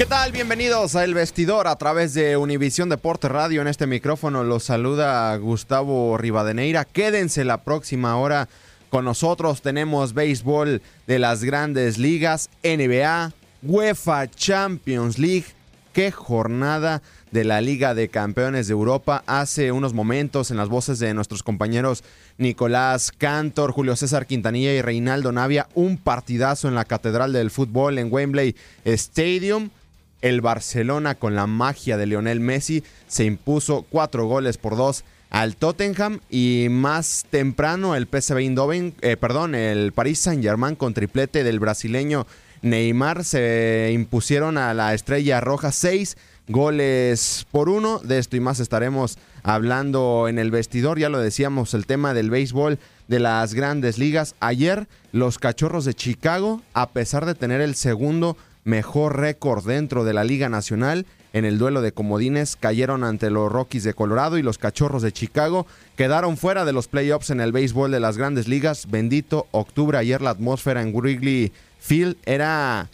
¿Qué tal? Bienvenidos a El Vestidor a través de Univisión Deporte Radio. En este micrófono los saluda Gustavo Rivadeneira. Quédense la próxima hora con nosotros. Tenemos béisbol de las grandes ligas, NBA, UEFA Champions League. Qué jornada de la Liga de Campeones de Europa. Hace unos momentos en las voces de nuestros compañeros Nicolás Cantor, Julio César Quintanilla y Reinaldo Navia, un partidazo en la Catedral del Fútbol en Wembley Stadium el Barcelona con la magia de Lionel Messi se impuso cuatro goles por dos al Tottenham y más temprano el PSV Eindhoven, eh, perdón, el Paris Saint-Germain con triplete del brasileño Neymar se impusieron a la Estrella Roja seis goles por uno. De esto y más estaremos hablando en el vestidor. Ya lo decíamos, el tema del béisbol de las grandes ligas. Ayer los Cachorros de Chicago, a pesar de tener el segundo mejor récord dentro de la Liga Nacional. En el duelo de comodines cayeron ante los Rockies de Colorado y los Cachorros de Chicago. Quedaron fuera de los playoffs en el béisbol de las grandes ligas. Bendito octubre. Ayer la atmósfera en Wrigley Field era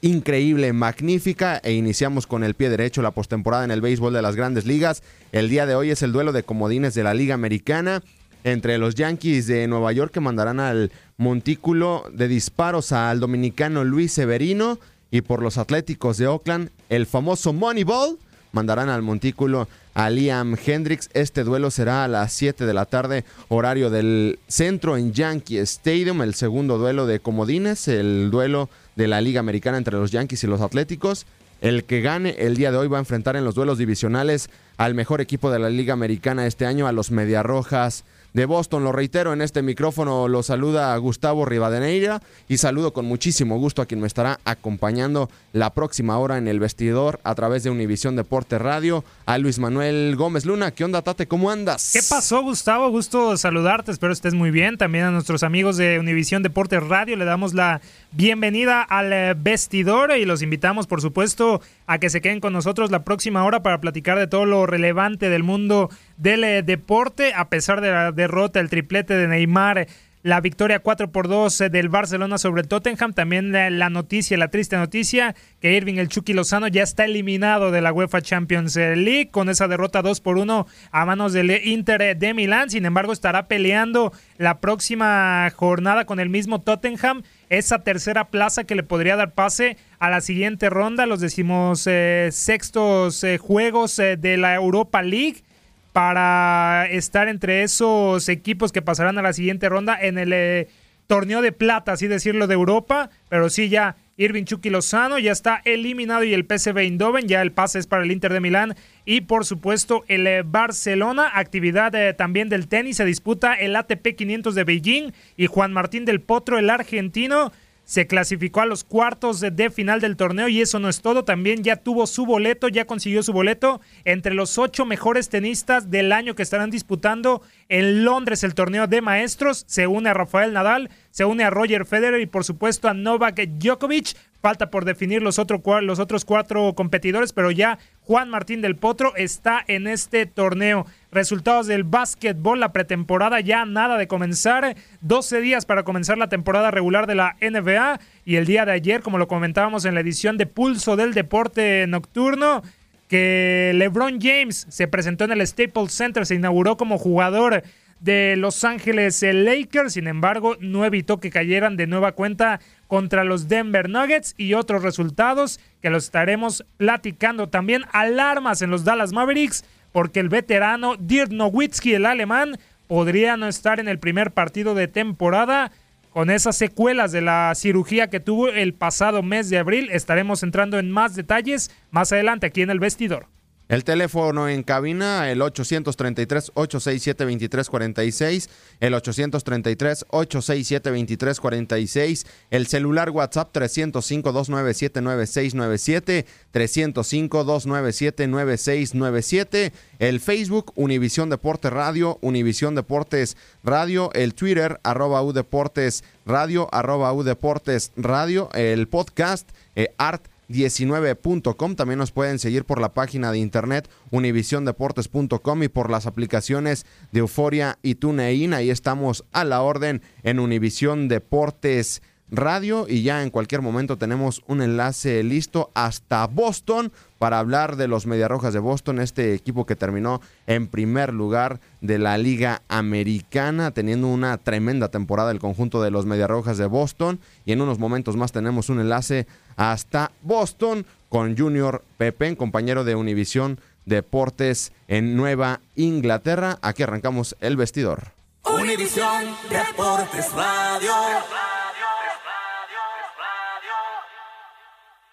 increíble, magnífica e iniciamos con el pie derecho la postemporada en el béisbol de las grandes ligas. El día de hoy es el duelo de comodines de la Liga Americana entre los Yankees de Nueva York que mandarán al montículo de disparos al dominicano Luis Severino y por los Atléticos de Oakland, el famoso Moneyball, mandarán al montículo a Liam Hendricks. Este duelo será a las 7 de la tarde, horario del centro en Yankee Stadium, el segundo duelo de comodines, el duelo de la Liga Americana entre los Yankees y los Atléticos. El que gane el día de hoy va a enfrentar en los duelos divisionales al mejor equipo de la Liga Americana este año, a los Mediarrojas de Boston. Lo reitero, en este micrófono lo saluda Gustavo Rivadeneira y saludo con muchísimo gusto a quien me estará acompañando la próxima hora en el vestidor a través de Univisión Deporte Radio, a Luis Manuel Gómez Luna. ¿Qué onda, Tate? ¿Cómo andas? ¿Qué pasó, Gustavo? Gusto saludarte, espero estés muy bien. También a nuestros amigos de Univisión Deporte Radio le damos la bienvenida al eh, vestidor y los invitamos, por supuesto, a que se queden con nosotros la próxima hora para platicar de todo lo relevante del mundo del eh, deporte, a pesar de la derrota, el triplete de Neymar la victoria 4 por 2 eh, del Barcelona sobre el Tottenham. También la, noticia, la triste noticia, que Irving el Chucky Lozano ya está eliminado de la UEFA Champions League con esa derrota 2 por 1 a manos del Inter de Milán. Sin embargo, estará peleando la próxima jornada con el mismo Tottenham esa tercera plaza que le podría dar pase a la siguiente ronda, los decimos eh, sextos eh, juegos de la Europa League para estar entre esos equipos que pasarán a la siguiente ronda en el eh, torneo de plata, así decirlo, de Europa. Pero sí, ya Irving Chucky Lozano ya está eliminado y el PSV Eindhoven, ya el pase es para el Inter de Milán. Y por supuesto, el eh, Barcelona, actividad eh, también del tenis, se disputa el ATP 500 de Beijing y Juan Martín del Potro, el argentino se clasificó a los cuartos de, final del torneo y eso no es todo, también ya tuvo su boleto, ya consiguió su boleto entre los ocho mejores tenistas del año que estarán disputando en Londres el torneo de maestros, se une a Rafael Nadal, se une a Roger Federer y por supuesto a Novak Djokovic, falta por definir los, los otros cuatro competidores, pero ya Juan Martín del Potro está en este torneo. Resultados del básquetbol, la pretemporada ya nada de comenzar. 12 días para comenzar la temporada regular de la NBA. Y el día de ayer, como lo comentábamos en la edición de Pulso del Deporte Nocturno, que LeBron James se presentó en el Staples Center, se inauguró como jugador de Los Ángeles Lakers, sin embargo, no evitó que cayeran de nueva cuenta contra los Denver Nuggets y otros resultados que los estaremos platicando. También alarmas en los Dallas Mavericks porque el veterano Dirk Nowitzki, el alemán, podría no estar en el primer partido de temporada con esas secuelas de la cirugía que tuvo el pasado mes de abril. Estaremos entrando en más detalles más adelante aquí en el vestidor. El teléfono en cabina, el 833-867-2346, el 833-867-2346, el celular WhatsApp 305-297-9697, 305-297-9697, el Facebook Univisión Deporte Radio, Univisión Deportes Radio, el Twitter arroba U Deportes Radio, arroba U Deportes Radio, el podcast eh, Art 19.com. También nos pueden seguir por la página de internet univisiondeportes.com y por las aplicaciones de Euforia y TuneIn. Ahí estamos a la orden en Univisión Deportes Radio y ya en cualquier momento tenemos un enlace listo hasta Boston para hablar de los Mediarrojas de Boston, este equipo que terminó en primer lugar de la Liga Americana, teniendo una tremenda temporada el conjunto de los Mediarrojas de Boston y en unos momentos más tenemos un enlace hasta Boston con Junior Pepe, compañero de Univisión Deportes en Nueva Inglaterra. Aquí arrancamos el vestidor. Univisión Deportes Radio.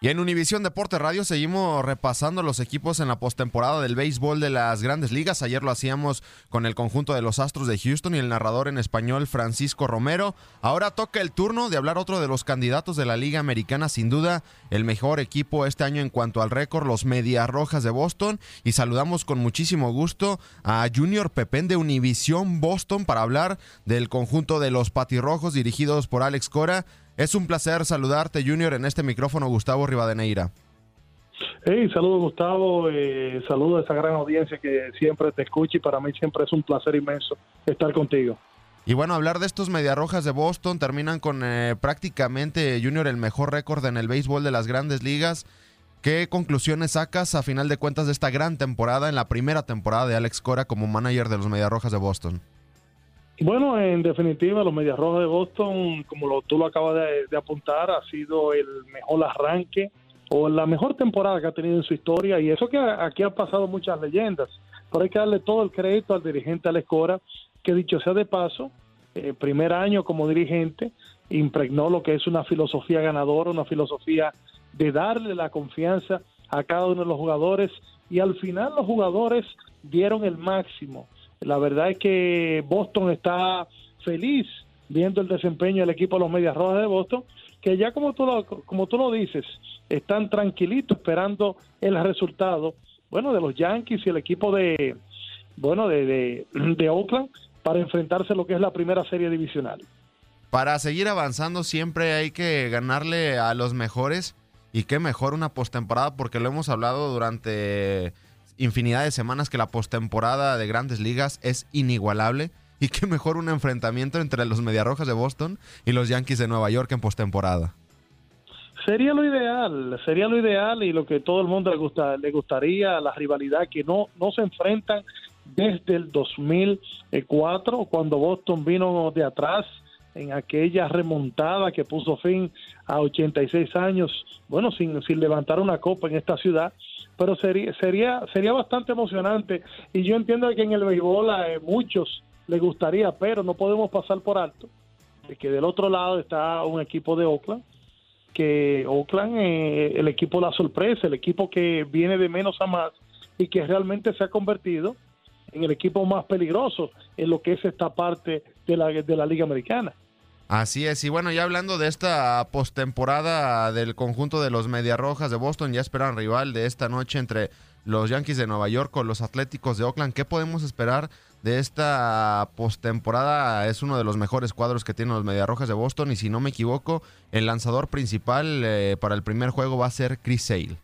Y en Univisión Deporte Radio seguimos repasando los equipos en la postemporada del béisbol de las grandes ligas. Ayer lo hacíamos con el conjunto de los Astros de Houston y el narrador en español Francisco Romero. Ahora toca el turno de hablar otro de los candidatos de la Liga Americana, sin duda el mejor equipo este año en cuanto al récord, los Medias Rojas de Boston. Y saludamos con muchísimo gusto a Junior Pepén de Univisión Boston para hablar del conjunto de los Patirrojos dirigidos por Alex Cora. Es un placer saludarte, Junior, en este micrófono, Gustavo Rivadeneira. Hey, saludos Gustavo, eh, saludos a esa gran audiencia que siempre te escucha y para mí siempre es un placer inmenso estar contigo. Y bueno, hablar de estos Mediarrojas de Boston, terminan con eh, prácticamente Junior el mejor récord en el béisbol de las grandes ligas. ¿Qué conclusiones sacas a final de cuentas de esta gran temporada, en la primera temporada de Alex Cora como manager de los Mediarrojas de Boston? Bueno, en definitiva, los Medias Rojas de Boston, como lo, tú lo acabas de, apuntar, ha sido el mejor arranque o la mejor temporada que ha tenido en su historia. Y eso que aquí han pasado muchas leyendas. Pero hay que darle todo el crédito al dirigente Alex Cora, que dicho sea de paso, eh, primer año como dirigente, impregnó lo que es una filosofía ganadora, una filosofía de darle la confianza a cada uno de los jugadores. Y al final los jugadores dieron el máximo la verdad es que Boston está feliz viendo el desempeño del equipo de los Medias Rojas de Boston, que ya como tú lo, como tú lo dices, están tranquilitos esperando el resultado, bueno, de los Yankees y el equipo de, bueno, de, de, Oakland para enfrentarse a lo que es la primera serie divisional. Para seguir avanzando siempre hay que ganarle a los mejores y qué mejor una postemporada porque lo hemos hablado durante infinidad de semanas que la postemporada de grandes ligas es inigualable Y qué mejor un enfrentamiento entre los Mediarrojas de Boston y los Yankees de Nueva York en postemporada. Sería lo ideal, sería lo ideal y lo que todo el mundo le, gusta, le gustaría, la rivalidad que no, no se enfrentan desde el 2004, cuando Boston vino de atrás en aquella remontada que puso fin a 86 años, bueno, sin, sin levantar una copa en esta ciudad, pero sería, sería, sería bastante emocionante. Y yo entiendo que en el béisbol a eh, muchos les gustaría, pero no podemos pasar por alto de que del otro lado está un equipo de Oakland, que Oakland, eh, el equipo la sorpresa, el equipo que viene de menos a más y que realmente se ha convertido en el equipo más peligroso en lo que es esta parte de la, de la Liga Americana. Así es, y bueno, ya hablando de esta postemporada del conjunto de los Rojas de Boston, ya esperan rival de esta noche entre los Yankees de Nueva York con los Atléticos de Oakland. ¿Qué podemos esperar de esta postemporada? Es uno de los mejores cuadros que tienen los Rojas de Boston y si no me equivoco, el lanzador principal eh, para el primer juego va a ser Chris Sale.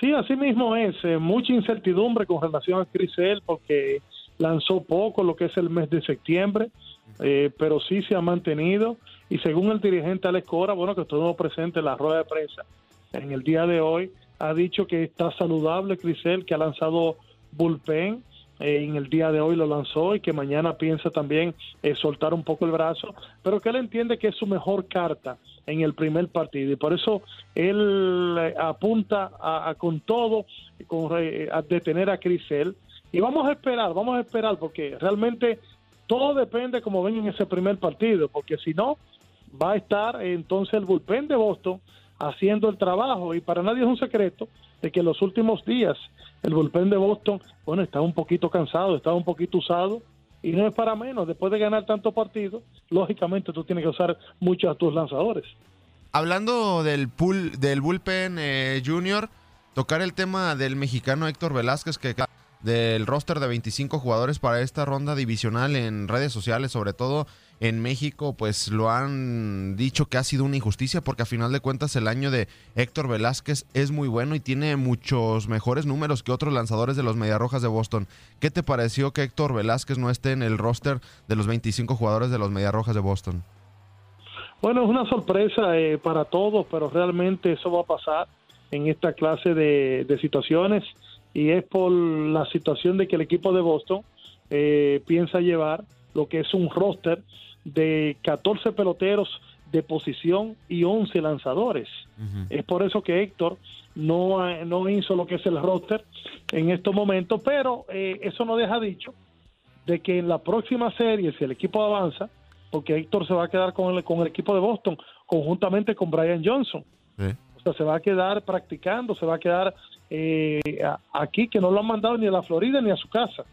Sí, así mismo es. Eh, mucha incertidumbre con relación a Chris Sale porque lanzó poco lo que es el mes de septiembre eh, pero sí se ha mantenido y según el dirigente Alex Cora, bueno, que estuvimos presentes en la rueda de prensa en el día de hoy, ha dicho que está saludable Crisel, que ha lanzado bullpen, eh, en el día de hoy lo lanzó y que mañana piensa también soltar un poco el brazo, pero que él entiende que es su mejor carta en el primer partido y por eso él apunta a, con todo con, a detener a Crisel y vamos a esperar, vamos a esperar porque realmente todo depende como ven en ese primer partido, porque si no, va a estar entonces el bullpen de Boston haciendo el trabajo. Y para nadie es un secreto de que en los últimos días el bullpen de Boston, bueno, está un poquito cansado, está un poquito usado. Y no es para menos, después de ganar tantos partidos, lógicamente tú tienes que usar muchos a tus lanzadores. Hablando del pool, del bullpen eh, junior, tocar el tema del mexicano Héctor Velázquez, que del roster de 25 jugadores para esta ronda divisional en redes sociales, sobre todo en México, pues lo han dicho que ha sido una injusticia porque a final de cuentas el año de Héctor Velázquez es muy bueno y tiene muchos mejores números que otros lanzadores de los Mediarrojas de Boston. ¿Qué te pareció que Héctor Velázquez no esté en el roster de los 25 jugadores de los Mediarrojas de Boston? Bueno, es una sorpresa eh, para todos, pero realmente eso va a pasar en esta clase de, de situaciones y es por la situación de que el equipo de Boston eh, piensa llevar lo que es un roster de 14 peloteros de posición y 11 lanzadores. Es por eso que Héctor no, no hizo lo que es el roster en estos momentos, pero eh, eso no deja dicho de que en la próxima serie, si el equipo avanza, porque Héctor se va a quedar con el, con el equipo de Boston, conjuntamente con Brian Johnson. O sea, se va a quedar practicando, se va a quedar eh, aquí que no lo han mandado ni a la Florida ni a su casa.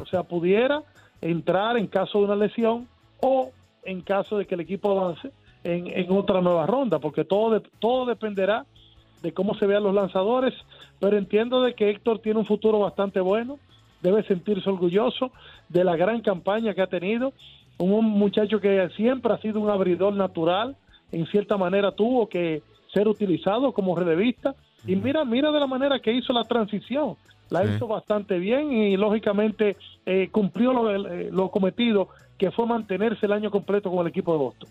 O sea, pudiera entrar en caso de una lesión o en caso de que el equipo avance en, otra nueva ronda, porque todo, todo dependerá de cómo se vean los lanzadores, pero entiendo de que Héctor tiene un futuro bastante bueno, debe sentirse orgulloso de la gran campaña que ha tenido, un muchacho que siempre ha sido un abridor natural, en cierta manera tuvo que ser utilizado como relevista y mira, mira de la manera que hizo la transición. La hizo bastante bien y lógicamente eh, cumplió lo, eh, lo cometido, que fue mantenerse el año completo con el equipo de Boston.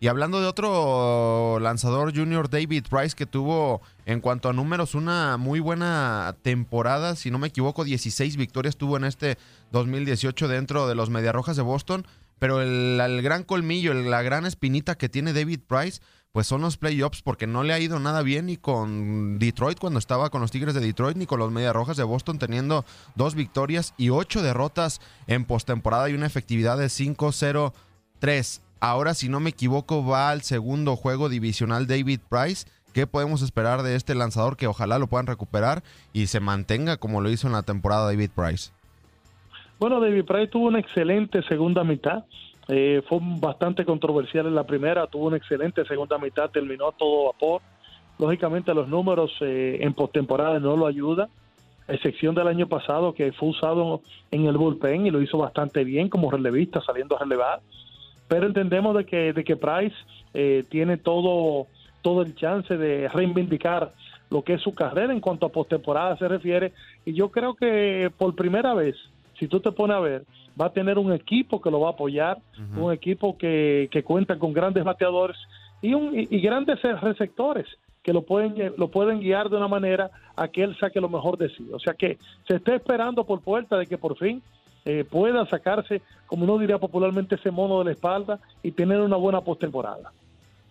Y hablando de otro lanzador junior, David Price, que tuvo en cuanto a números una muy buena temporada, si no me equivoco, 16 victorias tuvo en este 2018 dentro de los Mediarrojas de Boston, pero el, el gran colmillo, la gran espinita que tiene David Price pues son los playoffs porque no le ha ido nada bien ni con Detroit cuando estaba con los Tigres de Detroit ni con los Medias Rojas de Boston teniendo dos victorias y ocho derrotas en postemporada y una efectividad de 5-0-3. Ahora, si no me equivoco, va al segundo juego divisional David Price. ¿Qué podemos esperar de este lanzador que ojalá lo puedan recuperar y se mantenga como lo hizo en la temporada David Price? Bueno, David Price tuvo una excelente segunda mitad. Eh, fue bastante controversial en la primera, tuvo una excelente segunda mitad, terminó todo vapor. Lógicamente los números eh, en postemporada no lo ayudan, excepción del año pasado que fue usado en el bullpen y lo hizo bastante bien como relevista, saliendo a relevar. Pero entendemos de que, de que Price eh, tiene todo, todo el chance de reivindicar lo que es su carrera en cuanto a postemporada se refiere. Y yo creo que por primera vez, si tú te pones a ver, va a tener un equipo que lo va a apoyar, un equipo que, que cuenta con grandes bateadores y, un, y, grandes receptores que lo pueden, lo pueden guiar de una manera a que él saque lo mejor de sí. O sea que se está esperando por puerta de que por fin eh, pueda sacarse, como uno diría popularmente, ese mono de la espalda y tener una buena postemporada.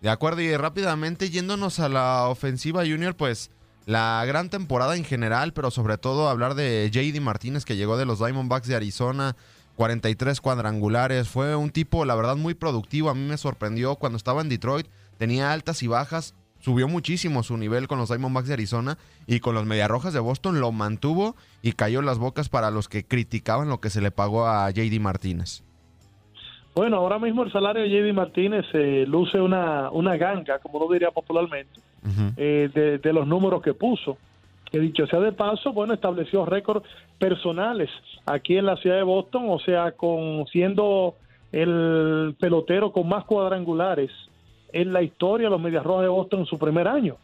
De acuerdo, y rápidamente yéndonos a la ofensiva junior, pues la gran temporada en general, pero sobre todo hablar de JD Martínez que llegó de los Diamondbacks de Arizona, 43 cuadrangulares, fue un tipo la verdad muy productivo, a mí me sorprendió cuando estaba en Detroit, tenía altas y bajas, subió muchísimo su nivel con los Diamondbacks de Arizona y con los Mediarrojas de Boston lo mantuvo y cayó las bocas para los que criticaban lo que se le pagó a JD Martínez. Bueno, ahora mismo el salario de JD Martínez eh, luce una, una ganga, como lo diría popularmente, eh, de, los números que puso. Que dicho sea de paso, bueno, estableció récords personales aquí en la ciudad de Boston, o sea, con siendo el pelotero con más cuadrangulares en la historia de los Medias Rojas de Boston en su primer año.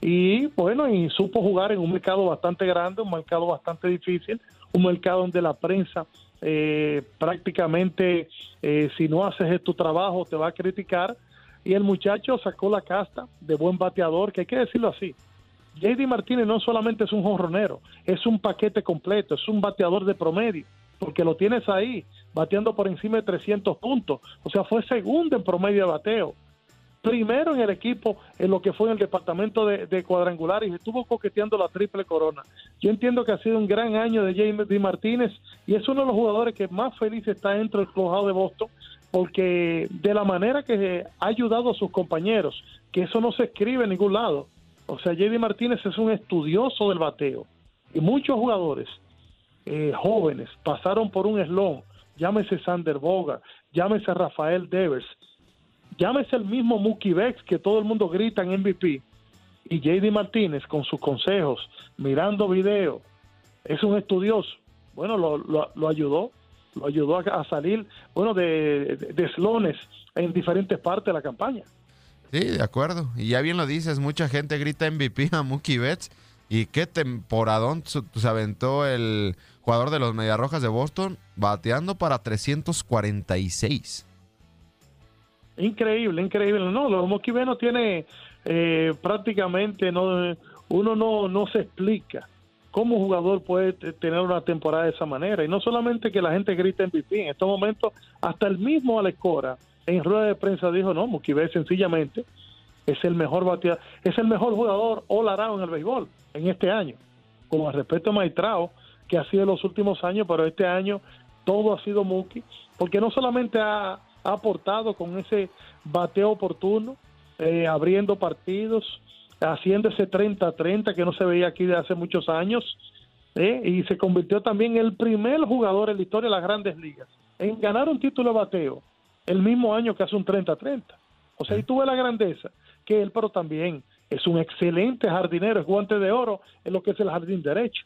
Y bueno, y supo jugar en un mercado bastante grande, un mercado bastante difícil, un mercado donde la prensa eh, prácticamente eh, si no haces tu trabajo te va a criticar y el muchacho sacó la casta de buen bateador, que hay que decirlo así. JD Martínez no solamente es un jonronero, es un paquete completo, es un bateador de promedio, porque lo tienes ahí, bateando por encima de 300 puntos. O sea, fue segundo en promedio de bateo primero en el equipo en lo que fue en el departamento de, cuadrangulares y estuvo coqueteando la triple corona. Yo entiendo que ha sido un gran año de James D. Martínez y es uno de los jugadores que más feliz está dentro del clubhouse de Boston porque de la manera que ha ayudado a sus compañeros, que eso no se escribe en ningún lado. O sea, J.D. Martínez es un estudioso del bateo y muchos jugadores eh, jóvenes pasaron por un eslón, llámese Sander Boga, llámese Rafael Devers, Llámese el mismo Mookie Bex que todo el mundo grita en MVP y JD Martínez con sus consejos, mirando video, es un estudioso. Bueno, lo, ayudó, lo ayudó a, salir, bueno, de, de, slones en diferentes partes de la campaña. Sí, de acuerdo. Y ya bien lo dices, mucha gente grita MVP a Mookie Betts. ¿Y qué temporadón se aventó el jugador de los Mediarrojas de Boston bateando para 346? Increíble, increíble. No, los no tiene eh, prácticamente, no uno no, no se explica cómo un jugador puede tener una temporada de esa manera. Y no solamente que la gente grita MVP, en estos momentos hasta el mismo Alex Cora en rueda de prensa dijo, no, Moquive sencillamente es el mejor bateador, es el mejor jugador all around en el béisbol en este año. Con el respeto a Maitrao, que ha sido en los últimos años, pero este año todo ha sido Mookie, porque no solamente ha, ha aportado con ese bateo oportuno, eh, abriendo partidos, haciendo ese 30-30 que no se veía aquí de hace muchos años, eh, y se convirtió también en el primer jugador en la historia de las grandes ligas en ganar un título de bateo el mismo año que hace un 30-30. O sea, y tuve la grandeza que él, pero también es un excelente jardinero, es guante de oro en lo que es el jardín derecho.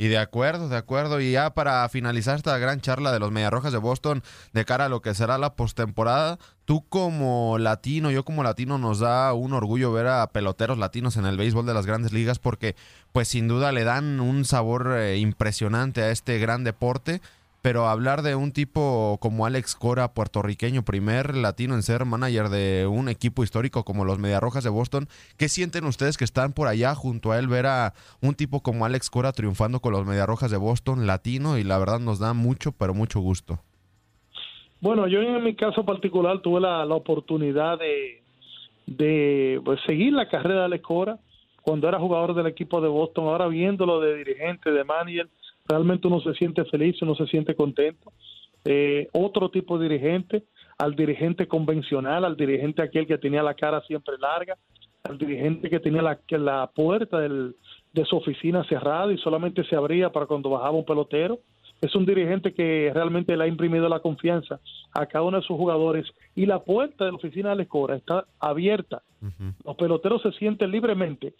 Y de acuerdo, de acuerdo. Y ya para finalizar esta gran charla de los Mediarrojas de Boston de cara a lo que será la postemporada, tú como latino, yo como latino, nos da un orgullo ver a peloteros latinos en el béisbol de las grandes ligas porque pues sin duda le dan un sabor eh, impresionante a este gran deporte pero hablar de un tipo como Alex Cora, puertorriqueño, primer latino en ser manager de un equipo histórico como los Mediarrojas de Boston, ¿qué sienten ustedes que están por allá junto a él ver a un tipo como Alex Cora triunfando con los Mediarrojas de Boston, latino, y la verdad nos da mucho, pero mucho gusto? Bueno, yo en mi caso particular tuve la, oportunidad de, pues, seguir la carrera de Alex Cora cuando era jugador del equipo de Boston, ahora viéndolo de dirigente, de manager, realmente uno se siente feliz, uno se siente contento. Eh, otro tipo de dirigente, al dirigente convencional, al dirigente aquel que tenía la cara siempre larga, al dirigente que tenía la, que la puerta del, de su oficina cerrada y solamente se abría para cuando bajaba un pelotero. Es un dirigente que realmente le ha imprimido la confianza a cada uno de sus jugadores y la puerta de la oficina de la escora está abierta. Los peloteros se sienten libremente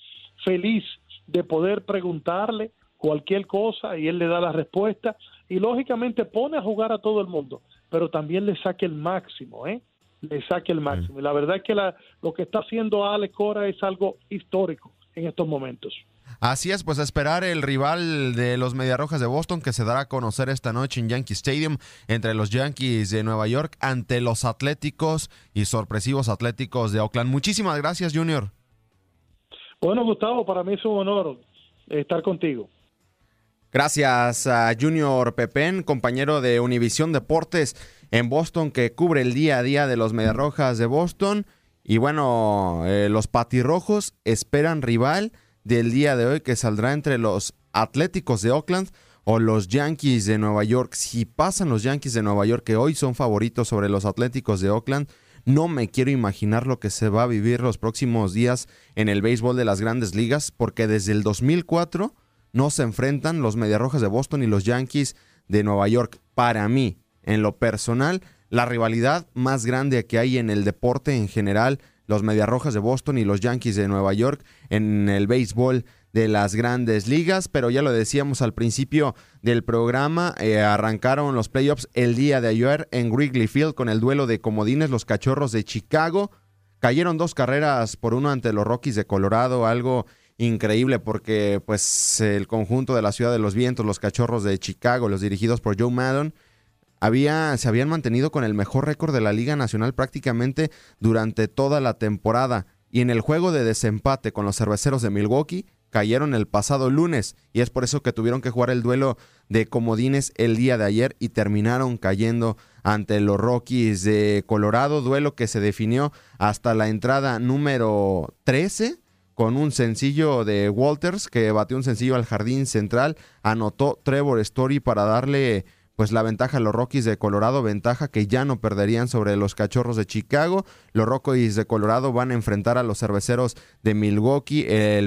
feliz de poder preguntarle, cualquier cosa y él le da la respuesta y lógicamente pone a jugar a todo el mundo, pero también le saque el máximo, ¿eh? Le saque el máximo. Y la verdad es que la, lo que está haciendo Alex Cora es algo histórico en estos momentos. Así es, pues a esperar el rival de los Mediarrojas de Boston que se dará a conocer esta noche en Yankee Stadium entre los Yankees de Nueva York ante los Atléticos y sorpresivos Atléticos de Oakland. Muchísimas gracias, Junior. Bueno, Gustavo, para mí es un honor estar contigo. Gracias a Junior Pepén, compañero de Univisión Deportes en Boston, que cubre el día a día de los Mediarrojas de Boston. Y bueno, eh, los patirrojos esperan rival del día de hoy que saldrá entre los Atléticos de Oakland o los Yankees de Nueva York. Si pasan los Yankees de Nueva York, que hoy son favoritos sobre los Atléticos de Oakland, no me quiero imaginar lo que se va a vivir los próximos días en el béisbol de las grandes ligas, porque desde el 2004 no se enfrentan los Mediarrojas de Boston y los Yankees de Nueva York. Para mí, en lo personal, la rivalidad más grande que hay en el deporte en general, los Mediarrojas de Boston y los Yankees de Nueva York en el béisbol de las grandes ligas, pero ya lo decíamos al principio del programa, eh, arrancaron los playoffs el día de ayer en Wrigley Field con el duelo de comodines, los Cachorros de Chicago. Cayeron dos carreras por uno ante los Rockies de Colorado, algo increíble porque pues el conjunto de la Ciudad de los Vientos, los Cachorros de Chicago, los dirigidos por Joe Maddon, había, se habían mantenido con el mejor récord de la Liga Nacional prácticamente durante toda la temporada. Y en el juego de desempate con los cerveceros de Milwaukee, cayeron el pasado lunes y es por eso que tuvieron que jugar el duelo de comodines el día de ayer y terminaron cayendo ante los Rockies de Colorado, duelo que se definió hasta la entrada número 13 con un sencillo de Walters que batió un sencillo al jardín central, anotó Trevor Story para darle pues la ventaja a los Rockies de Colorado, ventaja que ya no perderían sobre los Cachorros de Chicago. Los Rockies de Colorado van a enfrentar a los Cerveceros de Milwaukee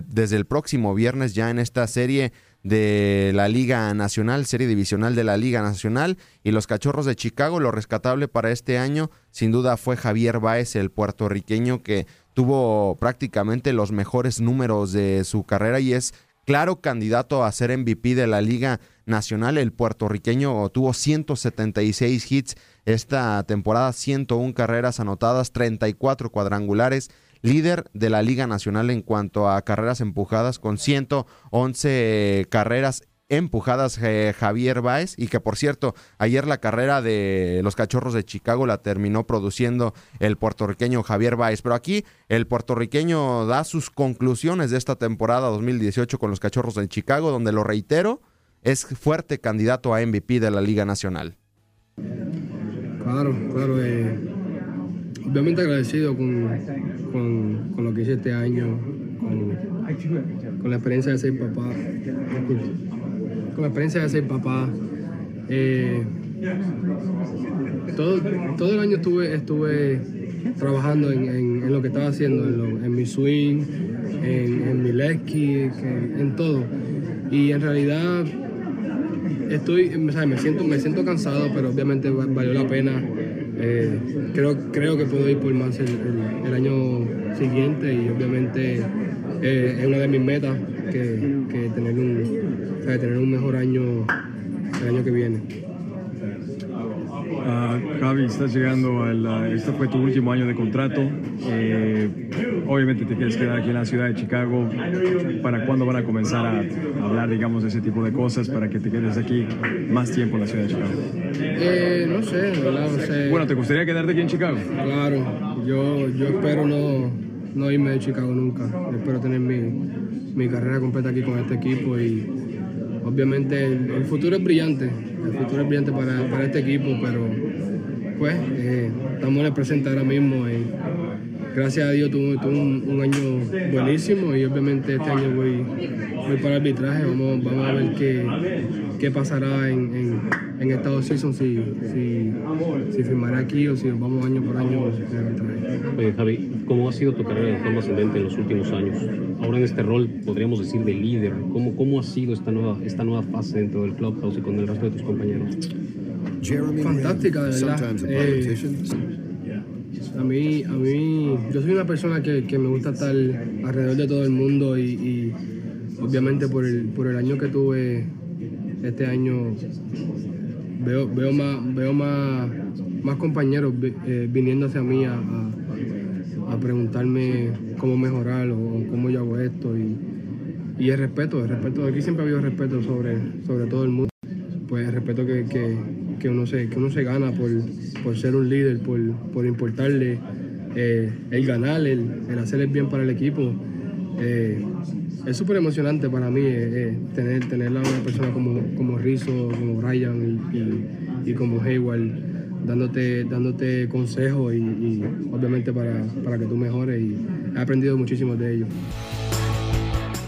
desde el próximo viernes ya en esta serie de la Liga Nacional, serie divisional de la Liga Nacional y los Cachorros de Chicago. Lo rescatable para este año sin duda fue Javier Baez, el puertorriqueño que tuvo prácticamente los mejores números de su carrera y es claro candidato a ser MVP de la Liga Nacional. El puertorriqueño tuvo 176 hits esta temporada, 101 carreras anotadas, 34 cuadrangulares. Líder de la Liga Nacional en cuanto a carreras empujadas con 111 carreras empujadas eh, Javier Baez y que por cierto ayer la carrera de los Cachorros de Chicago la terminó produciendo el puertorriqueño Javier Baez pero aquí el puertorriqueño da sus conclusiones de esta temporada 2018 con los Cachorros de Chicago donde lo reitero es fuerte candidato a MVP de la Liga Nacional. Claro, claro. Eh, obviamente agradecido con, con, lo que hice este año, con, la experiencia de ser papá. Con la experiencia de ser papá. Eh, todo, todo el año estuve, estuve trabajando en, lo que estaba haciendo, en, mi swing, en, mi leg en todo. Y en realidad estoy, me siento, me siento cansado, pero obviamente valió la pena. Eh, creo, creo que puedo ir por más el, año siguiente y obviamente eh, es una de mis metas que, tener, un, tener un mejor año el año que viene. Uh, Javi, estás llegando a este fue tu último año de contrato. Eh, obviamente te quieres quedar aquí en la ciudad de Chicago. ¿Para cuándo van a comenzar a hablar, digamos, de ese tipo de cosas para que te quedes aquí más tiempo en la ciudad de Chicago? Eh, no sé, no sé. Bueno, ¿te gustaría quedarte aquí en Chicago? Claro, yo, yo espero no, no irme de Chicago nunca. Espero tener mi, mi carrera completa aquí con este equipo y obviamente el, futuro es brillante, el futuro es brillante para, para este equipo, pero pues eh, estamos en el presente ahora mismo gracias a Dios tuve, un, año buenísimo y obviamente este año voy, voy para arbitraje, vamos, vamos a ver qué, qué pasará en, en, en Estados Unidos si, si, si firmaré aquí o si vamos año por año en arbitraje. Oye, Javi, ¿cómo ha sido tu carrera de forma ascendente en los últimos años? Ahora en este rol, podríamos decir, de líder, ¿cómo, cómo ha sido esta nueva, esta nueva fase dentro del clubhouse y con el resto de tus compañeros? Fantástica, de verdad. Eh, a mí, a mí, yo soy una persona que, que me gusta estar alrededor de todo el mundo y, obviamente por el, por el año que tuve este año veo, veo más, veo más, más compañeros eh, viniendo hacia mí a, a, preguntarme cómo mejorar o cómo yo hago esto. Y, y el respeto, el respeto, aquí siempre ha habido respeto sobre, sobre todo el mundo, pues el respeto que, que uno, se, que uno se gana por, por ser un líder, por, por importarle eh, el ganar, el, el hacer el bien para el equipo. Eh, es súper emocionante para mí eh, eh, tener, tener a una persona como, como Rizzo, como Ryan y, y, como Hayward dándote, dándote consejos y, y obviamente para, para que tú mejores y he aprendido muchísimo de ellos.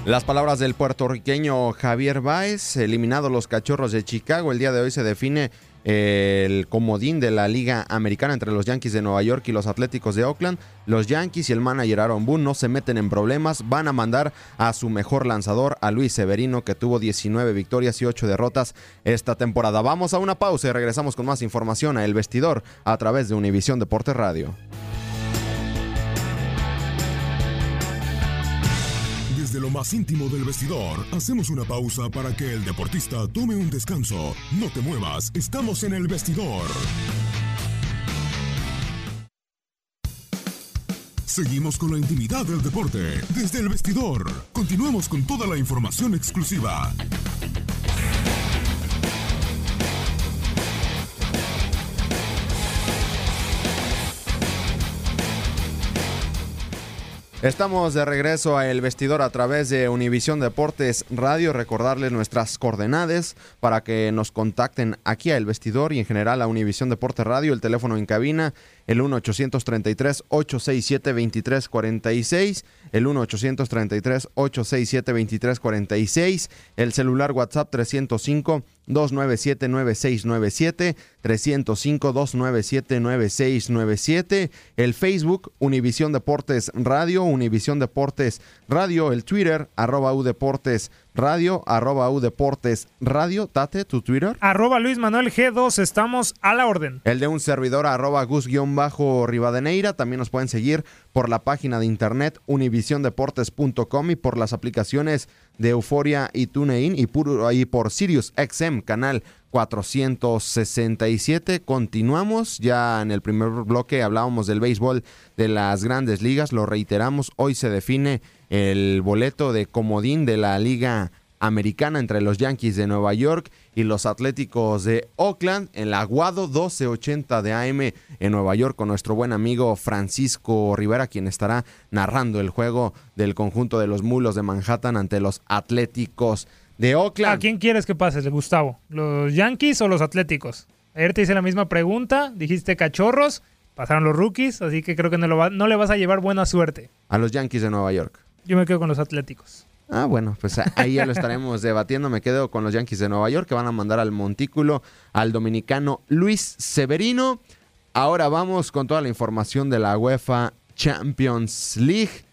Las palabras del puertorriqueño Javier Báez, eliminados los cachorros de Chicago, el día de hoy se define el comodín de la Liga Americana entre los Yankees de Nueva York y los Atléticos de Oakland. Los Yankees y el manager Aaron Boone no se meten en problemas, van a mandar a su mejor lanzador, a Luis Severino, que tuvo 19 victorias y 8 derrotas esta temporada. Vamos a una pausa y regresamos con más información a El Vestidor a través de Univisión Deportes Radio. Desde lo más íntimo del vestidor, hacemos una pausa para que el deportista tome un descanso. No te muevas, estamos en el vestidor. Seguimos con la intimidad del deporte desde el vestidor. Continuamos con toda la información exclusiva. Estamos de regreso a El Vestidor a través de Univisión Deportes Radio. Recordarles nuestras coordenadas para que nos contacten aquí a El Vestidor y en general a Univisión Deportes Radio. El teléfono en cabina, el 1-833-867-2346. El 1-833-867-2346. El celular WhatsApp 305. 297-9697, 305-297-9697, el Facebook Univisión Deportes Radio, Univisión Deportes Radio, el Twitter, arroba U Deportes Radio, arroba U Deportes Radio, Tate, tu Twitter. Arroba Luis Manuel G2, estamos a la orden. El de un servidor, arroba Gus-Rivadeneira, también nos pueden seguir por la página de internet univisiondeportes.com y por las aplicaciones de Euforia y TuneIn y, por, y por Sirius XM, canal 467. Continuamos, ya en el primer bloque hablábamos del béisbol de las grandes ligas, lo reiteramos, hoy se define el boleto de comodín de la Liga Americana entre los Yankees de Nueva York y los Atléticos de Oakland en la Aguado 1280 de AM en Nueva York con nuestro buen amigo Francisco Rivera quien estará narrando el juego del conjunto de los Mulos de Manhattan ante los Atléticos de Oakland. ¿A quién quieres que pases, Gustavo? ¿Los Yankees o los Atléticos? Ayer te hice la misma pregunta, dijiste cachorros, pasaron los rookies, así que creo que no, lo va, no le vas a llevar buena suerte. A los Yankees de Nueva York. Yo me quedo con los Atléticos. Ah, bueno, pues ahí ya lo estaremos debatiendo. Me quedo con los Yankees de Nueva York que van a mandar al montículo al dominicano Luis Severino. Ahora vamos con toda la información de la UEFA Champions League.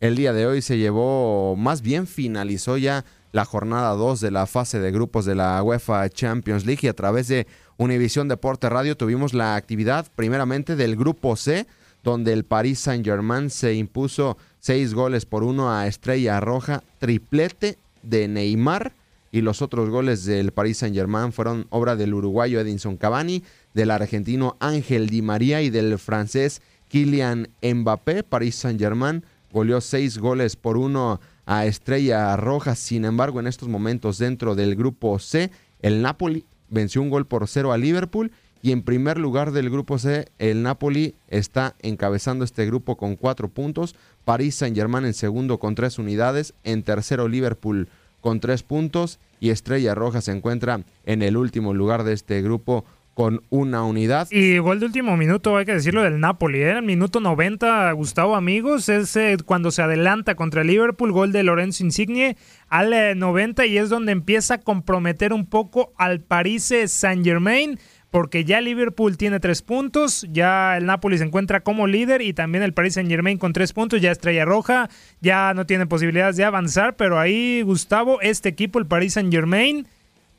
El día de hoy se llevó, más bien finalizó ya la jornada 2 de la fase de grupos de la UEFA Champions League y a través de Univisión Deporte Radio tuvimos la actividad primeramente del grupo C, donde el Paris Saint-Germain se impuso seis goles por uno a Estrella Roja, triplete de Neymar y los otros goles del Paris Saint-Germain fueron obra del uruguayo Edinson Cavani, del argentino Ángel Di María y del francés Kylian Mbappé. Paris Saint-Germain goleó seis goles por uno a Estrella Roja. Sin embargo, en estos momentos dentro del grupo C, el Napoli venció un gol por cero a Liverpool y en primer lugar del grupo C, el Napoli está encabezando este grupo con cuatro puntos. París Saint-Germain en segundo con tres unidades. En tercero, Liverpool con tres puntos. Y Estrella Roja se encuentra en el último lugar de este grupo con una unidad. Y gol de último minuto, hay que decirlo, del Napoli. ¿eh? El minuto 90, Gustavo Amigos, es eh, cuando se adelanta contra el Liverpool, gol de Lorenzo Insigne al eh, 90 y es donde empieza a comprometer un poco al Paris Saint-Germain porque ya Liverpool tiene tres puntos, ya el Napoli se encuentra como líder y también el Paris Saint Germain con tres puntos, ya Estrella Roja, ya no tiene posibilidades de avanzar, pero ahí Gustavo, este equipo, el Paris Saint Germain,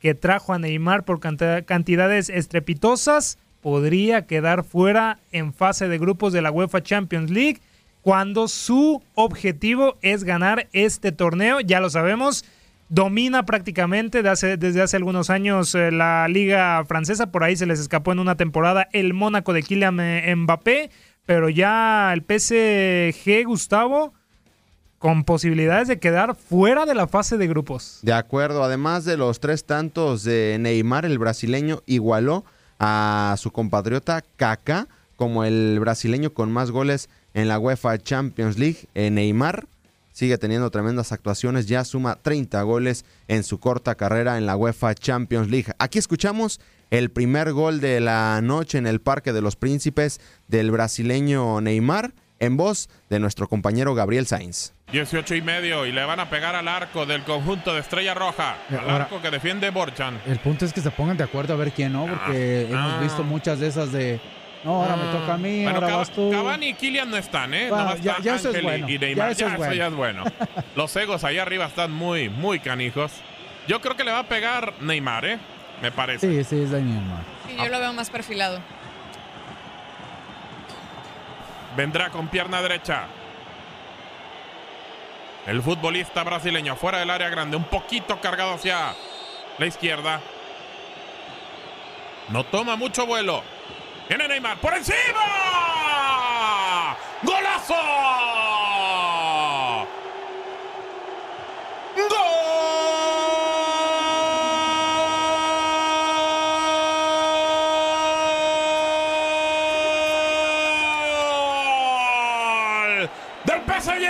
que trajo a Neymar por cantidades estrepitosas, podría quedar fuera en fase de grupos de la UEFA Champions League cuando su objetivo es ganar este torneo, ya lo sabemos domina prácticamente desde hace algunos años eh, la liga francesa, por ahí se les escapó en una temporada el Mónaco de Kylian Mbappé, pero ya el PSG, Gustavo, con posibilidades de quedar fuera de la fase de grupos. De acuerdo, además de los tres tantos de Neymar, el brasileño igualó a su compatriota Kaká como el brasileño con más goles en la UEFA Champions League. Eh, Neymar sigue teniendo tremendas actuaciones, ya suma 30 goles en su corta carrera en la UEFA Champions League. Aquí escuchamos el primer gol de la noche en el Parque de los Príncipes del brasileño Neymar en voz de nuestro compañero Gabriel Sainz. 18 y medio y le van a pegar al arco del conjunto de Estrella Roja, al arco que defiende Borchan. El punto es que se pongan de acuerdo a ver quién no, porque Ah, hemos ah. visto muchas de esas de no, ahora me toca a mí, Bueno, ahora Cava- vas tú. Cavani y Kylian no están, ¿eh? Bueno, Nomás ya- está ya eso es y- bueno, y ya Neymar. eso es bueno. ya es bueno. Los egos ahí arriba están muy, muy canijos. Yo creo que le va a pegar Neymar, ¿eh? Me parece. Sí, sí, es de Neymar. Sí, yo lo veo más perfilado. Vendrá con pierna derecha. El futbolista brasileño fuera del área grande, un poquito cargado hacia la izquierda. No toma mucho vuelo. Viene Neymar por encima. ¡Golazo! ¡Gol! ¡Del PSG!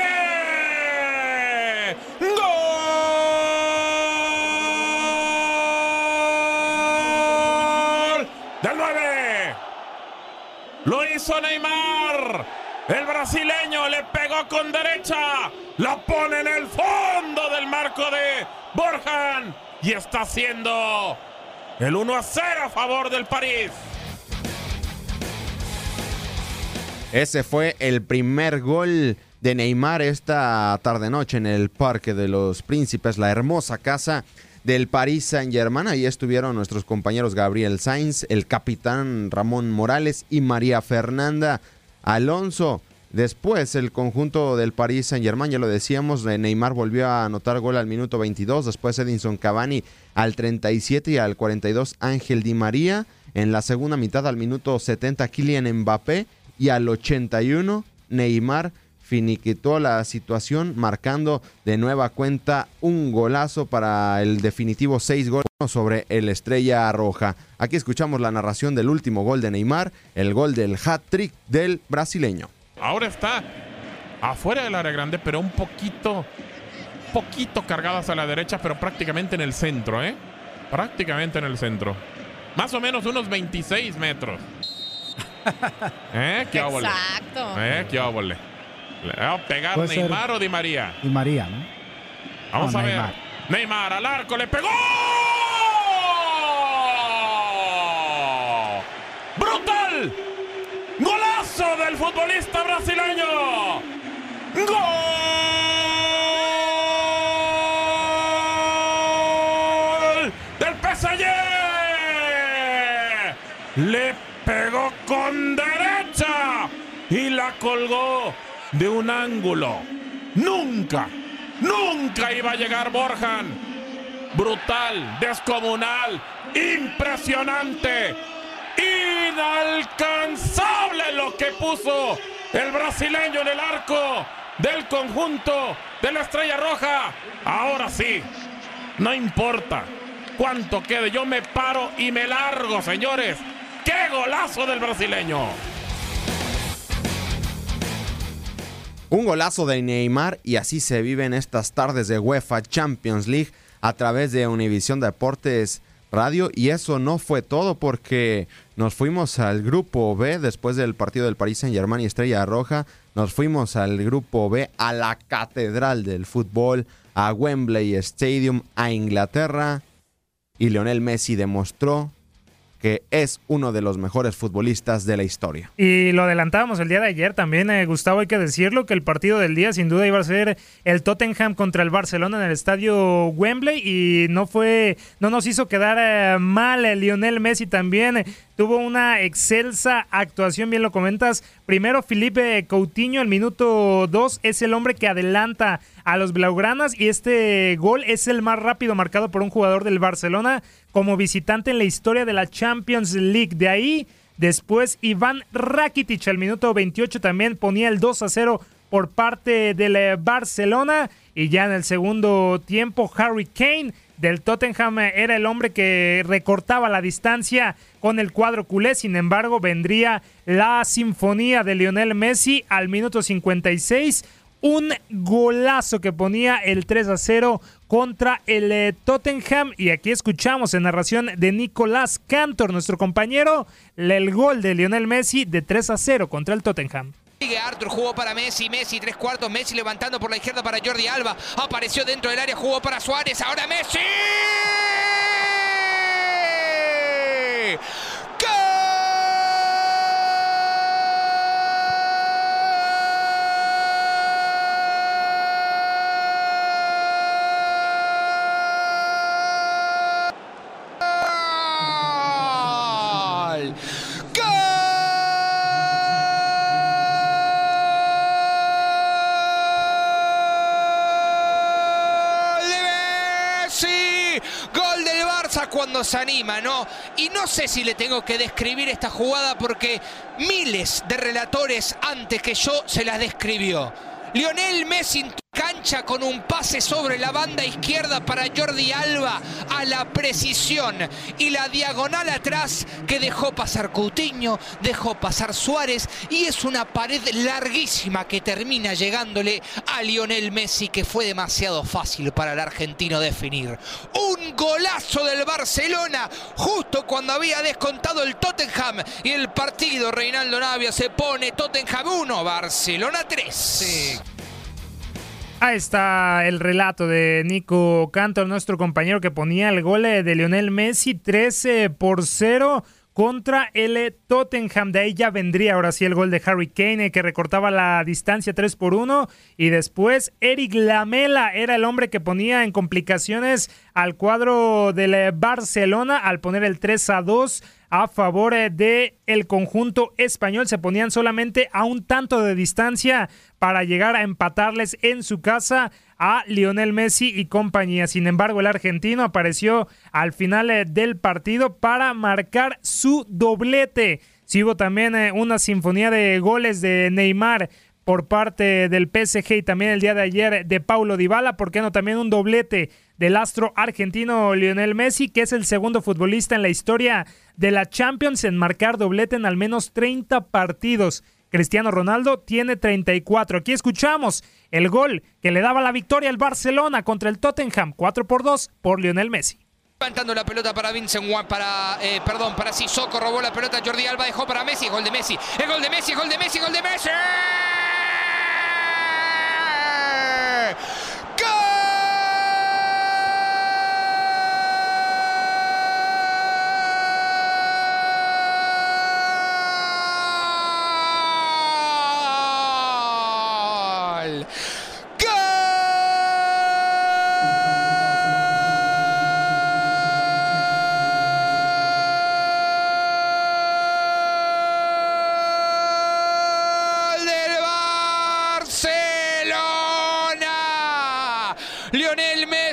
¡Gol! ¡Del 9! Lo hizo Neymar. El brasileño le pegó con derecha. La pone en el fondo del marco de Borjan. Y está haciendo el 1 a 0 a favor del París. Ese fue el primer gol de Neymar esta tarde-noche en el Parque de los Príncipes, la hermosa casa del Paris Saint-Germain. Ahí estuvieron nuestros compañeros Gabriel Sainz, el capitán Ramón Morales y María Fernanda Alonso. Después, el conjunto del Paris Saint-Germain, ya lo decíamos, Neymar volvió a anotar gol al minuto 22, después Edinson Cavani al 37 y al 42 Ángel Di María. En la segunda mitad, al minuto 70, Kylian Mbappé y al 81 Neymar finiquitó la situación marcando de nueva cuenta un golazo para el definitivo 6 goles sobre el Estrella Roja. Aquí escuchamos la narración del último gol de Neymar, el gol del hat-trick del brasileño. Ahora está afuera del área grande, pero un poquito, poquito cargado hacia la derecha, pero prácticamente en el centro, ¿eh? Prácticamente en el centro. Más o menos unos 26 metros. ¿Eh? ¿Qué óvole? Exacto. ¿Eh? ¿Qué óvole? ¿Le va a pegar Neymar o Di María? Y María, ¿no? Vamos No, a ver. Neymar. Neymar al arco, le pegó. ¡Brutal! ¡Golazo del futbolista brasileño! ¡Gol! ¡Del PSG! Le pegó con derecha y la colgó de un ángulo. Nunca, nunca iba a llegar Borjan. Brutal, descomunal, impresionante, inalcanzable lo que puso el brasileño en el arco del conjunto de la Estrella Roja. Ahora sí, no importa cuánto quede, yo me paro y me largo, señores. ¡Qué golazo del brasileño! Un golazo de Neymar y así se viven estas tardes de UEFA Champions League a través de Univisión Deportes Radio y eso no fue todo porque nos fuimos al grupo B después del partido del Paris Saint Germain y Estrella Roja, nos fuimos al grupo B a la catedral del fútbol, a Wembley Stadium, a Inglaterra y Lionel Messi demostró que es uno de los mejores futbolistas de la historia. Y lo adelantábamos el día de ayer también, eh, Gustavo, hay que decirlo, que el partido del día sin duda iba a ser el Tottenham contra el Barcelona en el estadio Wembley y no fue, no nos hizo quedar eh, mal el Lionel Messi también. eh, tuvo una excelsa actuación, bien lo comentas. Primero Felipe Coutinho, el minuto 2, es el hombre que adelanta a los Blaugranas y este gol es el más rápido marcado por un jugador del Barcelona como visitante en la historia de la Champions League. De ahí, después Iván Rakitic al minuto 28 también ponía el 2 a 0 por parte del eh, Barcelona. Y ya en el segundo tiempo, Harry Kane del Tottenham era el hombre que recortaba la distancia con el cuadro culé. Sin embargo, vendría la sinfonía de Lionel Messi al minuto 56. Un golazo que ponía el 3 a 0 contra el eh, Tottenham. Y aquí escuchamos en narración de Nicolás Cantor, nuestro compañero, el gol de Lionel Messi de 3 a 0 contra el Tottenham. Sigue Arthur, jugó para Messi, Messi, tres cuartos, Messi levantando por la izquierda para Jordi Alba, apareció dentro del área, jugó para Suárez, ahora Messi. Cuando se anima, ¿no? Y no sé si le tengo que describir esta jugada porque miles de relatores antes que yo se las describió. Lionel Messi cancha con un pase sobre la banda izquierda para Jordi Alba a la precisión y la diagonal atrás que dejó pasar Coutinho, dejó pasar Suárez y es una pared larguísima que termina llegándole a Lionel Messi que fue demasiado fácil para el argentino definir. Un golazo del Barcelona justo cuando había descontado el Tottenham y el partido Reinaldo Navia se pone Tottenham 1, Barcelona 3. Ahí está el relato de Nico Cantor, nuestro compañero que ponía el gol de Lionel Messi 13 por 0 contra el Tottenham. De ahí ya vendría ahora sí el gol de Harry Kane que recortaba la distancia 3 por 1. Y después Eric Lamela era el hombre que ponía en complicaciones al cuadro del Barcelona al poner el 3 a 2 a favor eh, de el conjunto español. Se ponían solamente a un tanto de distancia para llegar a empatarles en su casa a Lionel Messi y compañía. Sin embargo, el argentino apareció al final eh, del partido para marcar su doblete. Si hubo también eh, una sinfonía de goles de Neymar por parte del PSG y también el día de ayer de Paulo Dybala, ¿por qué no también un doblete del astro argentino Lionel Messi, que es el segundo futbolista en la historia de la Champions en marcar doblete en al menos 30 partidos? Cristiano Ronaldo tiene 34. Aquí escuchamos el gol que le daba la victoria al Barcelona contra el Tottenham, 4 por 2 por Lionel Messi. Levantando la pelota para Vincent para, eh, perdón, para Sissoko, robó la pelota Jordi Alba, dejó para Messi, gol de Messi, el gol de Messi, gol de Messi, gol de Messi.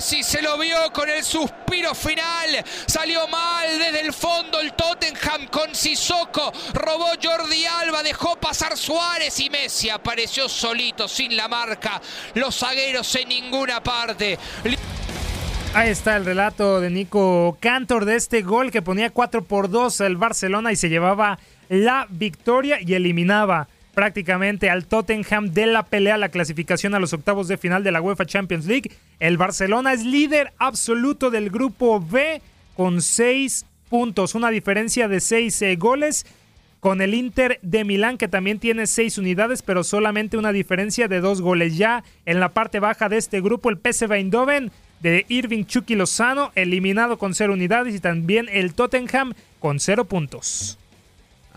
Se lo vio con el suspiro final. Salió mal desde el fondo el Tottenham con Sissoko. Robó Jordi Alba, dejó pasar Suárez y Messi apareció solito, sin la marca. Los zagueros en ninguna parte. Ahí está el relato de Nico Cantor de este gol que ponía 4 por 2 el Barcelona y se llevaba la victoria y eliminaba prácticamente al Tottenham de la pelea, la clasificación a los octavos de final de la UEFA Champions League. El Barcelona es líder absoluto del grupo B con seis puntos, una diferencia de seis eh, goles. Con el Inter de Milán, que también tiene seis unidades, pero solamente una diferencia de dos goles. Ya en la parte baja de este grupo, el PSV Eindhoven de Irving Chucky Lozano, eliminado con cero unidades, y también el Tottenham con cero puntos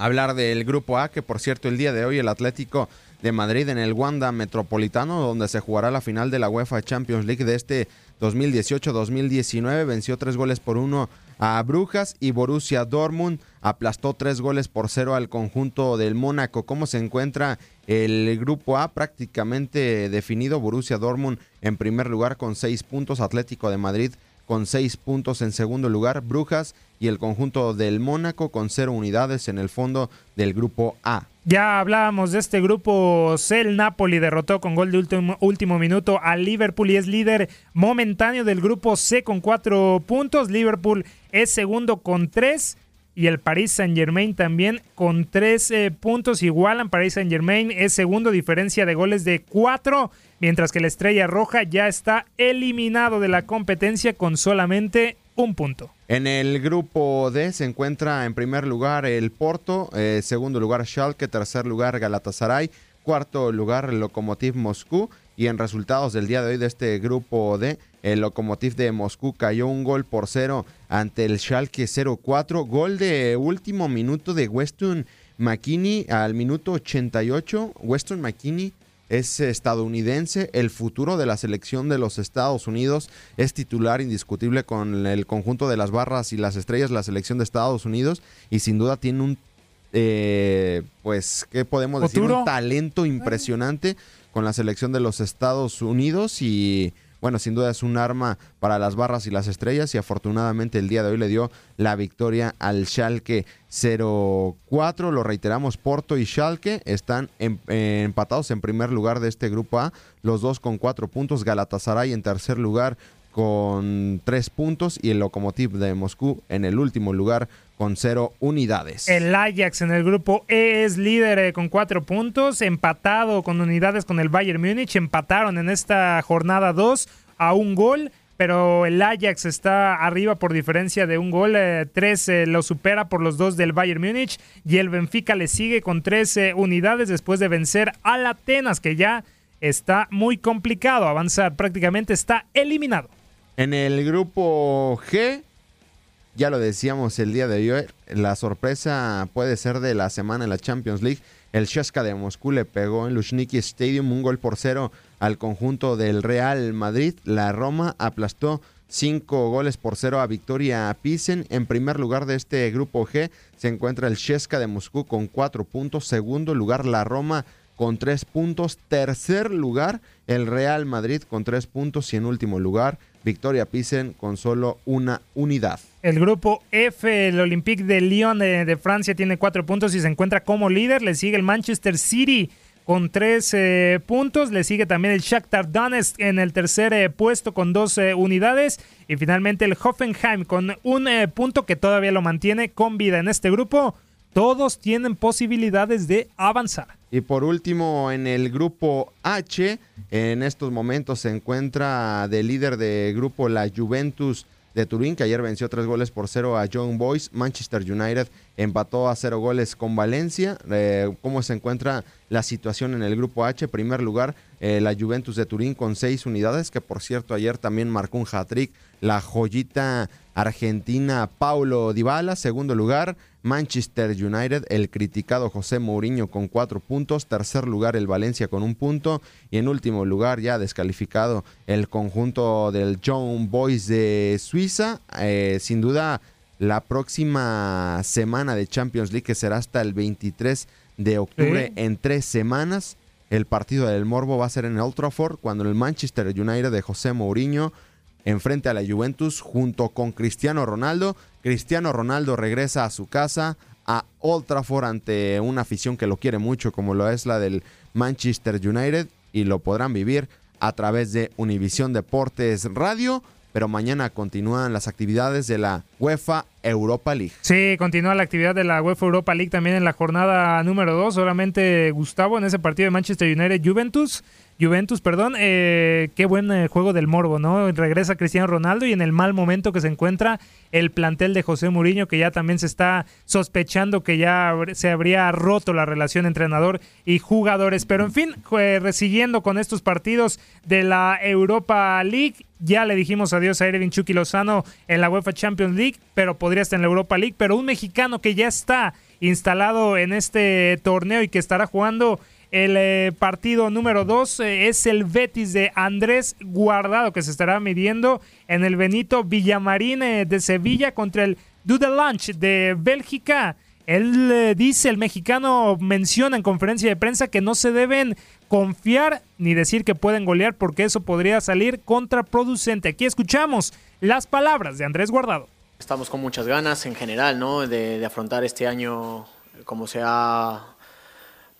hablar del grupo A, que por cierto el día de hoy el Atlético de Madrid en el Wanda Metropolitano, donde se jugará la final de la UEFA Champions League de este 2018-2019, venció tres goles por uno a Brujas y Borussia Dortmund aplastó tres goles por cero al conjunto del Mónaco. ¿Cómo se encuentra el grupo A? Prácticamente definido. Borussia Dortmund en primer lugar con seis puntos, Atlético de Madrid con seis puntos en segundo lugar, Brujas y el conjunto del Mónaco con cero unidades en el fondo del grupo A. Ya hablábamos de este grupo C, el Napoli derrotó con gol de último, último minuto al Liverpool y es líder momentáneo del grupo C con cuatro puntos. Liverpool es segundo con tres y el Paris Saint Germain también con tres eh, puntos igualan. Paris Saint Germain es segundo, diferencia de goles de cuatro, mientras que la Estrella Roja ya está eliminado de la competencia con solamente un punto. En el grupo D se encuentra en primer lugar el Porto, eh, segundo lugar Schalke, tercer lugar Galatasaray, cuarto lugar Lokomotiv Moscú y en resultados del día de hoy de este grupo D, el Lokomotiv de Moscú cayó un gol por cero ante el Schalke 04, gol de último minuto de Weston McKinney al minuto 88, Weston McKinney es estadounidense, el futuro de la selección de los Estados Unidos, es titular indiscutible con el conjunto de las barras y las estrellas, la selección de Estados Unidos, y sin duda tiene un, eh, pues, ¿qué podemos decir? Un talento impresionante con la selección de los Estados Unidos y bueno, sin duda es un arma para las barras y las estrellas y afortunadamente el día de hoy le dio la victoria al Schalke 0-4. Lo reiteramos, Porto y Schalke están em, eh, empatados en primer lugar de este grupo A, los dos con cuatro puntos, Galatasaray en tercer lugar con tres puntos y el Lokomotiv de Moscú en el último lugar con cero unidades. El Ajax en el grupo E es líder eh, con cuatro puntos, empatado con unidades con el Bayern Múnich, empataron en esta jornada dos a un gol, pero el Ajax está arriba por diferencia de un gol, eh, tres eh, lo supera por los dos del Bayern Múnich y el Benfica le sigue con tres unidades después de vencer al Atenas que ya está muy complicado avanzar, prácticamente está eliminado. En el grupo G, ya lo decíamos el día de hoy, la sorpresa puede ser de la semana en la Champions League. El Shaska de Moscú le pegó en Lushniki Stadium un gol por cero al conjunto del Real Madrid. La Roma aplastó cinco goles por cero a Victoria Pisen. En primer lugar de este grupo G se encuentra el Sheska de Moscú con cuatro puntos. Segundo lugar, la Roma con tres puntos. Tercer lugar, el Real Madrid con tres puntos. Y en último lugar, Victoria Pisen con solo una unidad. El grupo F, el Olympique de Lyon de, Francia, tiene cuatro puntos y se encuentra como líder. Le sigue el Manchester City con tres eh, puntos. Le sigue también el Shakhtar Donetsk en el tercer eh, puesto con dos eh, unidades. Y finalmente el Hoffenheim con un punto que todavía lo mantiene con vida en este grupo. Todos tienen posibilidades de avanzar. Y por último, en el grupo H, en estos momentos se encuentra de líder de grupo la Juventus de Turín, que ayer venció tres goles por cero a John Boys. Manchester United empató a cero goles con Valencia. Eh, ¿Cómo se encuentra la situación en el grupo H? Primer lugar, eh, la Juventus de Turín con seis unidades, que por cierto ayer también marcó un hat-trick. La joyita argentina Paulo Dybala, segundo lugar. Manchester United, el criticado José Mourinho con cuatro puntos, tercer lugar el Valencia con un punto y en último lugar ya descalificado el conjunto del John Boys de Suiza. Eh, sin duda la próxima semana de Champions League que será hasta el 23 de octubre en tres semanas. El partido del Morbo va a ser en Old Trafford cuando el Manchester United de José Mourinho enfrente a la Juventus junto con Cristiano Ronaldo. Cristiano Ronaldo regresa a su casa a Old Trafford ante una afición que lo quiere mucho como lo es la del Manchester United y lo podrán vivir a través de Univisión Deportes Radio pero mañana continúan las actividades de la UEFA Europa League. Sí, continúa la actividad de la UEFA Europa League también en la jornada número 2. Solamente Gustavo en ese partido de Manchester United Juventus Juventus, perdón, eh, qué buen eh, juego del Morbo, ¿no? Regresa Cristiano Ronaldo y en el mal momento que se encuentra el plantel de José Mourinho, que ya también se está sospechando que ya se habría roto la relación entrenador y jugadores. Pero en fin, siguiendo con estos partidos de la Europa League, ya le dijimos adiós a Erwin Chucky Lozano en la UEFA Champions League, pero podría estar en la Europa League, pero un mexicano que ya está instalado en este torneo y que estará jugando el eh, partido número 2 eh, es el Betis de Andrés Guardado, que se estará midiendo en el Benito Villamarín eh, de Sevilla contra el Dudelange de Bélgica. Él eh, dice, el mexicano menciona en conferencia de prensa que no se deben confiar ni decir que pueden golear porque eso podría salir contraproducente. Aquí escuchamos las palabras de Andrés Guardado. Estamos con muchas ganas en general, ¿no? De, de afrontar este año como se ha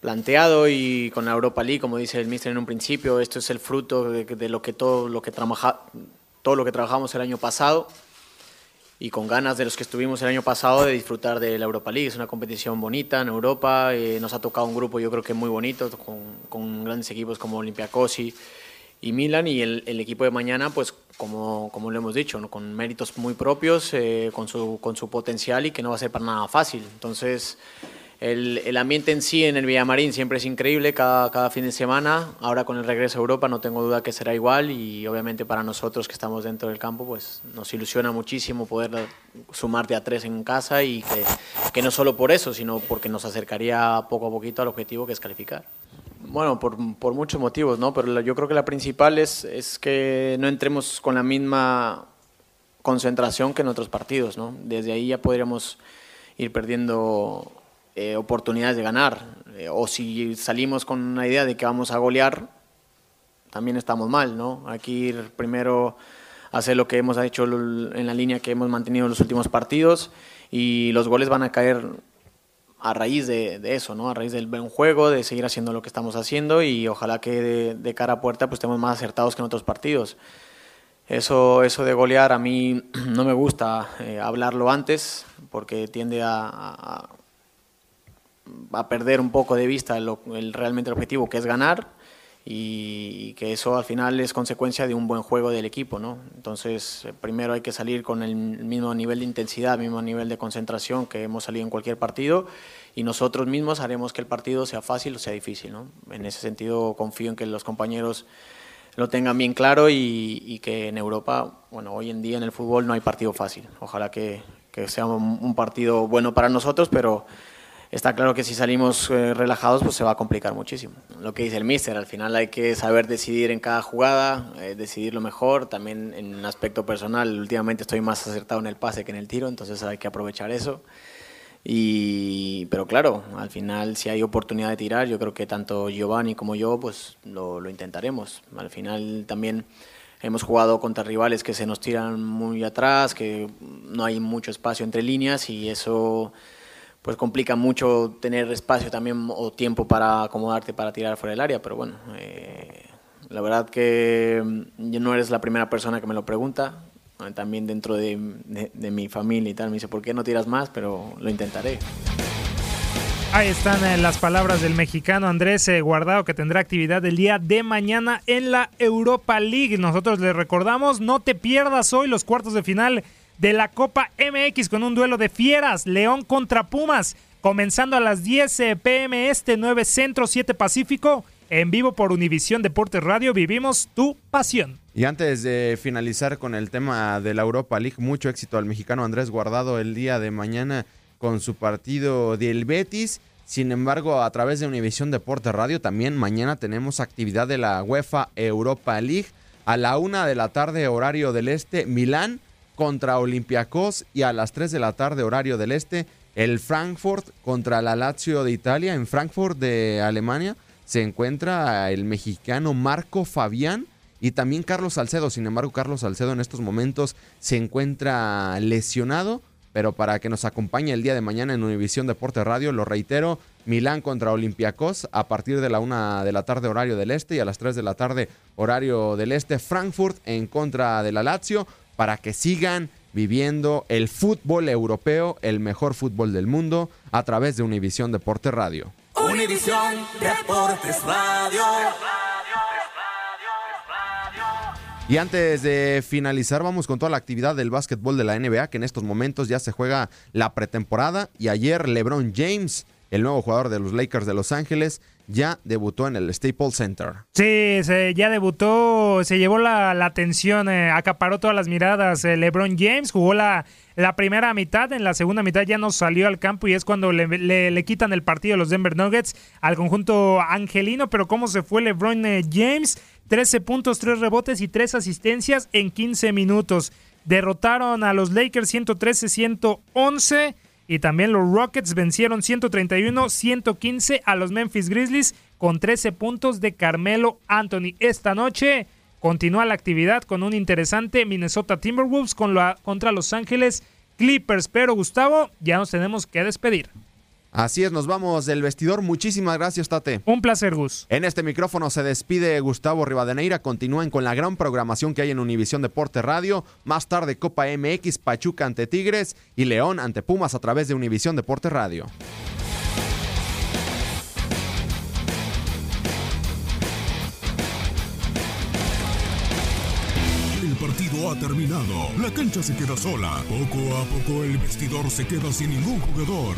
planteado y con la Europa League, como dice el mister en un principio, esto es el fruto de, lo que todo lo que trabaja, todo lo que trabajamos el año pasado y con ganas de los que estuvimos el año pasado de disfrutar de la Europa League. Es una competición bonita en Europa, eh, nos ha tocado un grupo yo creo que muy bonito, con, grandes equipos como Olympiacos y, y Milan y el, equipo de mañana, pues como, como lo hemos dicho, con méritos muy propios, eh, con, su, con su potencial y que no va a ser para nada fácil. Entonces el, el, ambiente en sí en el Villamarín siempre es increíble cada, cada, fin de semana. Ahora con el regreso a Europa no tengo duda que será igual y obviamente para nosotros que estamos dentro del campo pues nos ilusiona muchísimo poder sumarte a tres en casa y que, que no solo por eso, sino porque nos acercaría poco a poquito al objetivo que es calificar. Bueno, por, por muchos motivos, ¿no? Pero yo creo que la principal es, es que no entremos con la misma concentración que en otros partidos, ¿no? Desde ahí ya podríamos ir perdiendo eh, oportunidades de ganar. Eh, o si salimos con una idea de que vamos a golear, también estamos mal, ¿no? Aquí primero hacer lo que hemos hecho en la línea que hemos mantenido en los últimos partidos y los goles van a caer a raíz de, de, eso, ¿no? A raíz del buen juego, de seguir haciendo lo que estamos haciendo y ojalá que de, de cara a puerta pues estemos más acertados que en otros partidos. Eso, eso de golear a mí no me gusta eh, hablarlo antes porque tiende a, a, a perder un poco de vista el, realmente el objetivo que es ganar y, que eso al final es consecuencia de un buen juego del equipo, ¿no? Entonces, primero hay que salir con el mismo nivel de intensidad, mismo nivel de concentración que hemos salido en cualquier partido y nosotros mismos haremos que el partido sea fácil o sea difícil, ¿no? En ese sentido confío en que los compañeros lo tengan bien claro y, que en Europa, bueno, hoy en día en el fútbol no hay partido fácil. Ojalá que, que sea un partido bueno para nosotros, pero está claro que si salimos eh, relajados pues se va a complicar muchísimo. Lo que dice el míster, al final hay que saber decidir en cada jugada, eh, decidir lo mejor, también en un aspecto personal, últimamente estoy más acertado en el pase que en el tiro, entonces hay que aprovechar eso. Y, pero claro, al final si hay oportunidad de tirar, yo creo que tanto Giovanni como yo pues lo, lo intentaremos. Al final también hemos jugado contra rivales que se nos tiran muy atrás, que no hay mucho espacio entre líneas y eso pues complica mucho tener espacio también o tiempo para acomodarte para tirar fuera del área, pero bueno, eh, la verdad que mm, no eres la primera persona que me lo pregunta, también dentro de, de, de mi familia y tal, me dice, ¿por qué no tiras más? Pero lo intentaré. Ahí están eh, las palabras del mexicano Andrés eh, Guardado que tendrá actividad el día de mañana en la Europa League. Nosotros le recordamos, no te pierdas hoy los cuartos de final de la Copa MX con un duelo de fieras, León contra Pumas, comenzando a las 10 eh, pm este 9 Centro 7 Pacífico, en vivo por Univisión Deportes Radio, vivimos tu pasión. Y antes de finalizar con el tema de la Europa League, mucho éxito al mexicano Andrés Guardado el día de mañana con su partido del Betis. Sin embargo, a través de Univisión Deportes Radio, también mañana tenemos actividad de la UEFA Europa League. A la una de la tarde, horario del este, Milán contra Olympiacos y a las 3 de la tarde horario del este el Frankfurt contra la Lazio de Italia. En Frankfurt de Alemania se encuentra el mexicano Marco Fabián y también Carlos Salcedo. Sin embargo, Carlos Salcedo en estos momentos se encuentra lesionado. Pero para que nos acompañe el día de mañana en Univisión Deporte Radio, lo reitero, Milán contra Olympiacos a partir de la una de la tarde horario del este y a las 3 de la tarde horario del este, Frankfurt en contra de la Lazio para que sigan viviendo el fútbol europeo, el mejor fútbol del mundo, a través de Univisión Deportes Radio. Univisión Deportes Radio. Y antes de finalizar, vamos con toda la actividad del básquetbol de la NBA, que en estos momentos ya se juega la pretemporada. Y ayer LeBron James, el nuevo jugador de los Lakers de Los Ángeles, ya debutó en el Staples Center. Sí, se, ya debutó, se llevó la, atención, eh, acaparó todas las miradas. Eh, LeBron James jugó la, la primera mitad, en la segunda mitad ya no salió al campo y es cuando le, le, quitan el partido los Denver Nuggets al conjunto angelino. Pero cómo se fue LeBron eh, James, 13 puntos, 3 rebotes y 3 asistencias en 15 minutos. Derrotaron a los Lakers 113-111 Y también los Rockets vencieron 131-115 a los Memphis Grizzlies con 13 puntos de Carmelo Anthony. Esta noche continúa la actividad con un interesante Minnesota Timberwolves con la, contra Los Ángeles Clippers. Pero Gustavo, ya nos tenemos que despedir. Así es, nos vamos del vestidor. Muchísimas gracias, Tate. Un placer, Gus. En este micrófono se despide Gustavo Rivadeneira. Continúen con la gran programación que hay en Univisión Deporte Radio. Más tarde, Copa MX, Pachuca ante Tigres y León ante Pumas a través de Univisión Deporte Radio. Ha terminado. La cancha se queda sola. Poco a poco el vestidor se queda sin ningún jugador.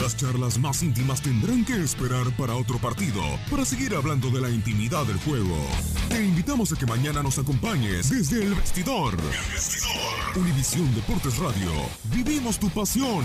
Las charlas más íntimas tendrán que esperar para otro partido, para seguir hablando de la intimidad del juego. Te invitamos a que mañana nos acompañes desde el vestidor. El vestidor. Univisión Deportes Radio. Vivimos tu pasión.